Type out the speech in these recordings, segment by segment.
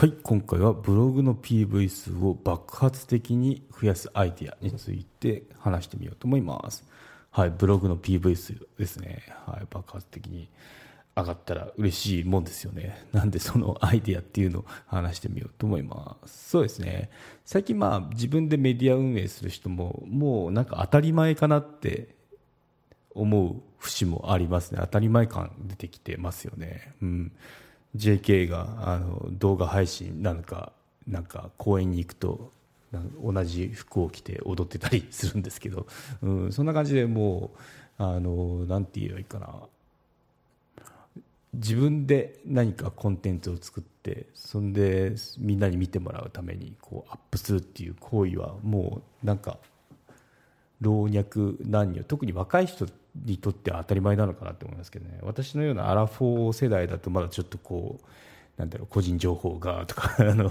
はい今回はブログの PV 数を爆発的に増やすアイデアについて話してみようと思います。はいブログの PV 数ですね。はい爆発的に上がったら嬉しいもんですよね。なんでそのアイデアっていうのを話してみようと思います。そうですね。最近まあ自分でメディア運営する人ももうなんか当たり前かなって思う節もありますね。当たり前感出てきてますよね。うん。JK があの動画配信なのかなんか公園に行くと同じ服を着て踊ってたりするんですけど、うん、そんな感じでもうあのなんて言えばいいかな。自分で何かコンテンツを作ってそんでみんなに見てもらうためにこうアップするっていう行為はもうなんか老若男女特に若い人にとっては当たり前なのかなと思いますけどね。私のようなアラフォー世代だとまだちょっとこうなんだろう個人情報がとか あの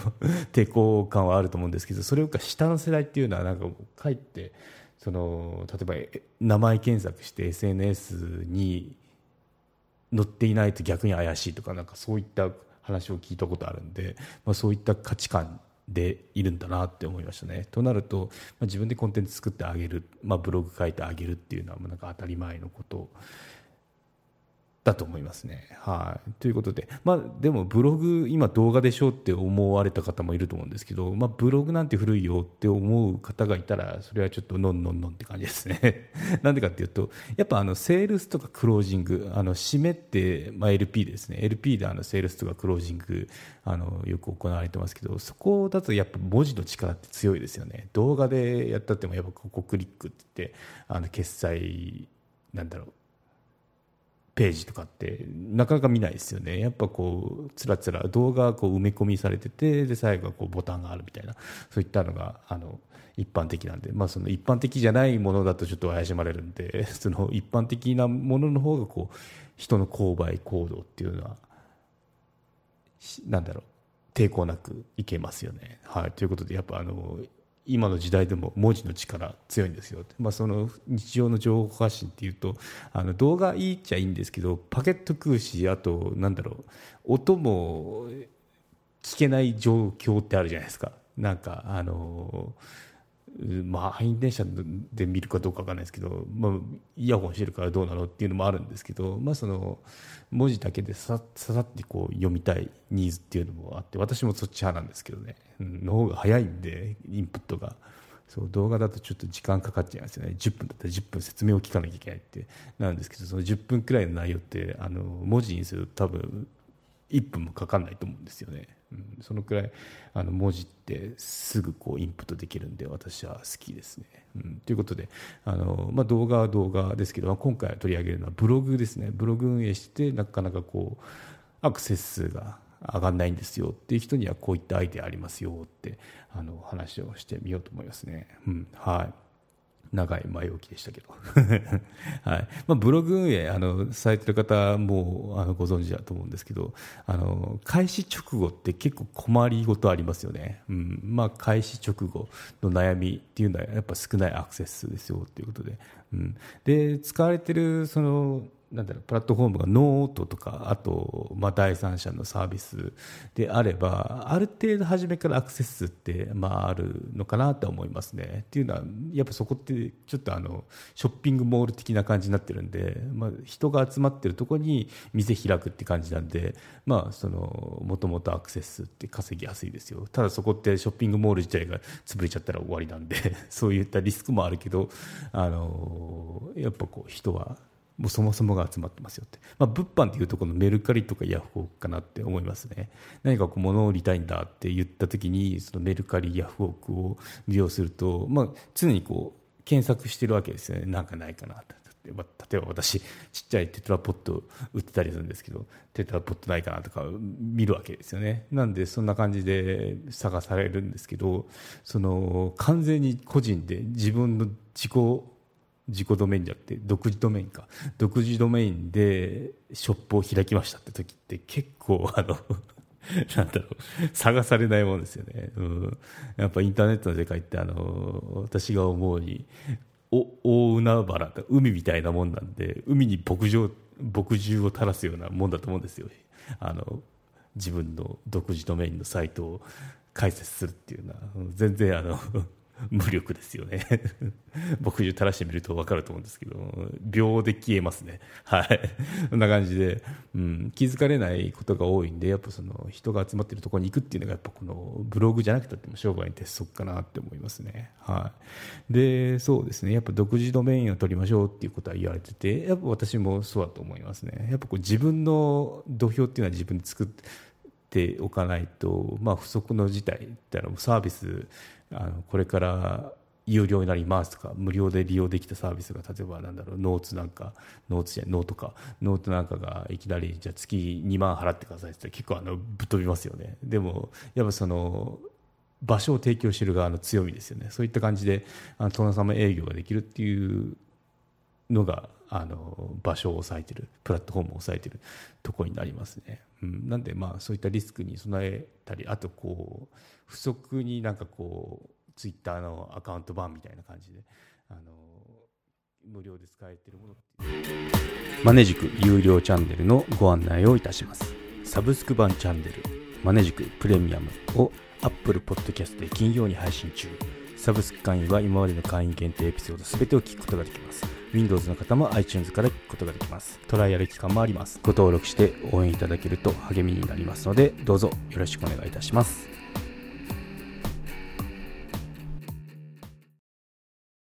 抵抗感はあると思うんですけどそれよりか下の世代っていうのはなんかかえってその例えば名前検索して SNS に載っていないと逆に怪しいとかなんかそういった話を聞いたことあるんで、まあ、そういった価値観でいるんだなって思いましたね。となると、まあ、自分でコンテンツ作ってあげる、まあ、ブログ書いてあげるっていうのはなんか当たり前のことだと思いますね。はい、ということで、まあ、でもブログ今動画でしょって思われた方もいると思うんですけど、まあ、ブログなんて古いよって思う方がいたらそれはちょっとのんのんのんって感じですね。なんでかっていうとやっぱあのセールスとかクロージングあの締めって、まあ、LP ですね LP であのセールスとかクロージングあのよく行われてますけどそこだとやっぱ文字の力って強いですよね。動画でやったってもやっぱここクリックって言ってあの決済なんだろうページとかってなかなか見ないですよね。やっぱこうつらつら動画こう埋め込みされててで最後はこうボタンがあるみたいな。そういったのがあの一般的なんで、まあ、その一般的じゃないものだとちょっと怪しまれるんで その一般的なものの方がこう人の購買行動っていうのはなんだろう。抵抗なくいけますよね。はい、ということでやっぱあの今の時代でも文字の力強いんですよ、まあ、その日常の情報発信っていうとあの動画いいっちゃいいんですけどパケット食うしあとなんだろう音も聞けない状況ってあるじゃないですか。なんかあのまあ、満員電車で見るかどうかわかんないですけど、まあ、イヤホンしてるからどうなのっていうのもあるんですけど、まあ、その文字だけでさささってこう読みたいニーズっていうのもあって私もそっち派なんですけどね、うん、の方が早いんでインプットが。そう動画だとちょっと時間かかっちゃいますよね。10分だったら10分説明を聞かなきゃいけないって。なんですけどその10分くらいの内容ってあの文字にすると多分1分もかかんないと思うんですよね、うん、そのくらいあの文字ってすぐこうインプットできるんで私は好きですね、うん、ということであの、まあ、動画は動画ですけど、まあ、今回取り上げるのはブログですね。ブログ運営してなかなかこうアクセス数が上がんないんですよっていう人にはこういったアイデアありますよってあの話をしてみようと思いますね、うん、はい。長い前置きでしたけど、はい。まあ、ブログ運営あのされてる方もあのご存知だと思うんですけどあの開始直後って結構困りごとありますよね、うん。まあ、開始直後の悩みっていうのはやっぱ少ないアクセス数ですよということで,、うん、で使われてるそのなんだろうプラットフォームがノートとかあと、まあ、第三者のサービスであればある程度初めからアクセスって、まあ、あるのかなと思いますね。っていうのはやっぱそこってちょっとあのショッピングモール的な感じになってるんで、まあ、人が集まってるところに店開くって感じなんでもともとアクセスって稼ぎやすいですよただそこってショッピングモール自体が潰れちゃったら終わりなんで そういったリスクもあるけどあのやっぱこう人はもうそもそもが集まってますよって、まあ、物販っていうとこのメルカリとかヤフオクかなって思いますね。何かこう物を売りたいんだって言った時にそのメルカリヤフオクを利用すると、まあ、常にこう検索してるわけですよね。なんかないかなって。例えば私ちっちゃいテトラポット売ってたりするんですけどテトラポットないかなとか見るわけですよね。なんでそんな感じで探されるんですけどその完全に個人で自分の自己自己ドメインじゃなくて独自ドメインか。独自ドメインでショップを開きましたって時って結構あの なんだろう探されないもんですよね、うん、やっぱインターネットの世界ってあの私が思うに大海原海みたいなもんなんで海に牧場牧汁を垂らすようなもんだと思うんですよ。あの自分の独自ドメインのサイトを開設するっていうのは全然あの 無力ですよね。僕中垂らしてみると分かると思うんですけど秒で消えますね。はい。そんな感じで、うん、気づかれないことが多いんでやっぱその人が集まってるところに行くっていうのがやっぱこのブログじゃなくたっても商売に鉄則かなって思いますね。はい。でそうですね。やっぱ独自ドメインを取りましょうっていうことは言われててやっぱ私もそうだと思いますね。やっぱこう自分の土俵っていうのは自分で作ってておかないと、まあ、不測の事態ってのサービスあのこれから有料になりますとか無料で利用できたサービスが例えばなんだろうノーツなんかノーツじゃノートかノートなんかがいきなりじゃあ月2万払ってくださいって結構あのぶっ飛びますよね。でもやっぱその場所を提供してる側の強みですよね。そういった感じであの殿様営業ができるっていうのがあの場所を抑えてるプラットフォームを抑えてるとこになりますね、うん、なんでまあそういったリスクに備えたりあとこう不足になんかこうツイッターのアカウント版みたいな感じであの無料で使えてるものマネジク有料チャンネルのご案内をいたします。サブスク版チャンネル。マネジクプレミアムを Apple Podcast で金曜に配信中。サブスク会員は今までの会員限定エピソード全てを聞くことができます。Windows の方も iTunes から聞くことができます。トライアル期間もあります。ご登録して応援いただけると励みになりますので、どうぞよろしくお願いいたします。